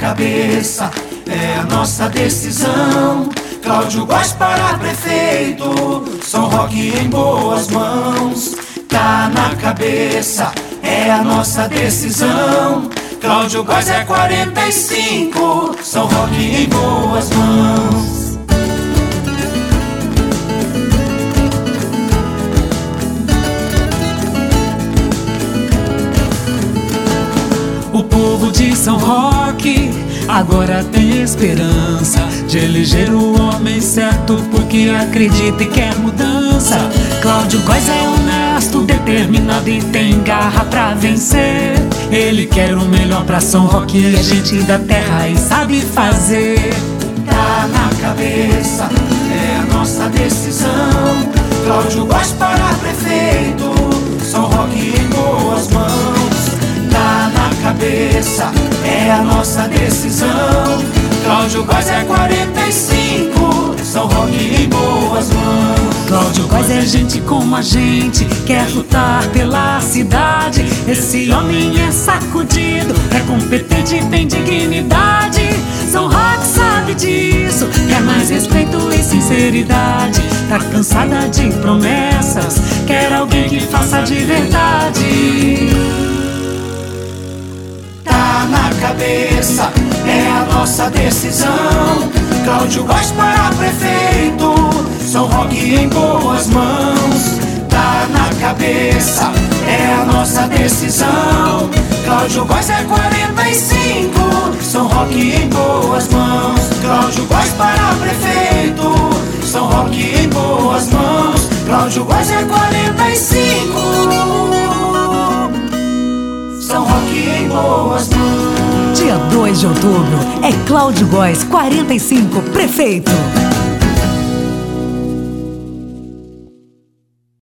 cabeça, é a nossa decisão. Cláudio Góes para prefeito, São Roque em boas mãos. Tá na cabeça, é a nossa decisão. Cláudio Góes é 45, São Roque em boas mãos. O povo de São Roque agora tem esperança de eleger o homem certo porque acredita e quer mudança. Cláudio Góes é honesto, determinado e tem garra pra vencer. Ele quer o melhor pra São Roque, é gente da terra e sabe fazer. Tá na cabeça, é a nossa decisão. Cláudio Góes para prefeito, São Roque é a nossa decisão. Cláudio Góes é 45, São Roque em boas mãos. Cláudio Góes é gente como a gente, quer lutar pela cidade. Esse homem é sacudido, é competente e tem dignidade. São Roque sabe disso, quer mais respeito e sinceridade. Tá cansada de promessas, quer alguém que faça de verdade. Na cabeça, é a nossa decisão. Cláudio Góes para prefeito, São Roque em boas mãos. Tá na cabeça, é a nossa decisão. Cláudio Góes é 45, São Roque em boas mãos. Cláudio Góes para prefeito, São Roque em boas mãos. Cláudio Góes é 45. Boas mãos. Dia 2 de outubro é Cláudio Góes, 45, prefeito.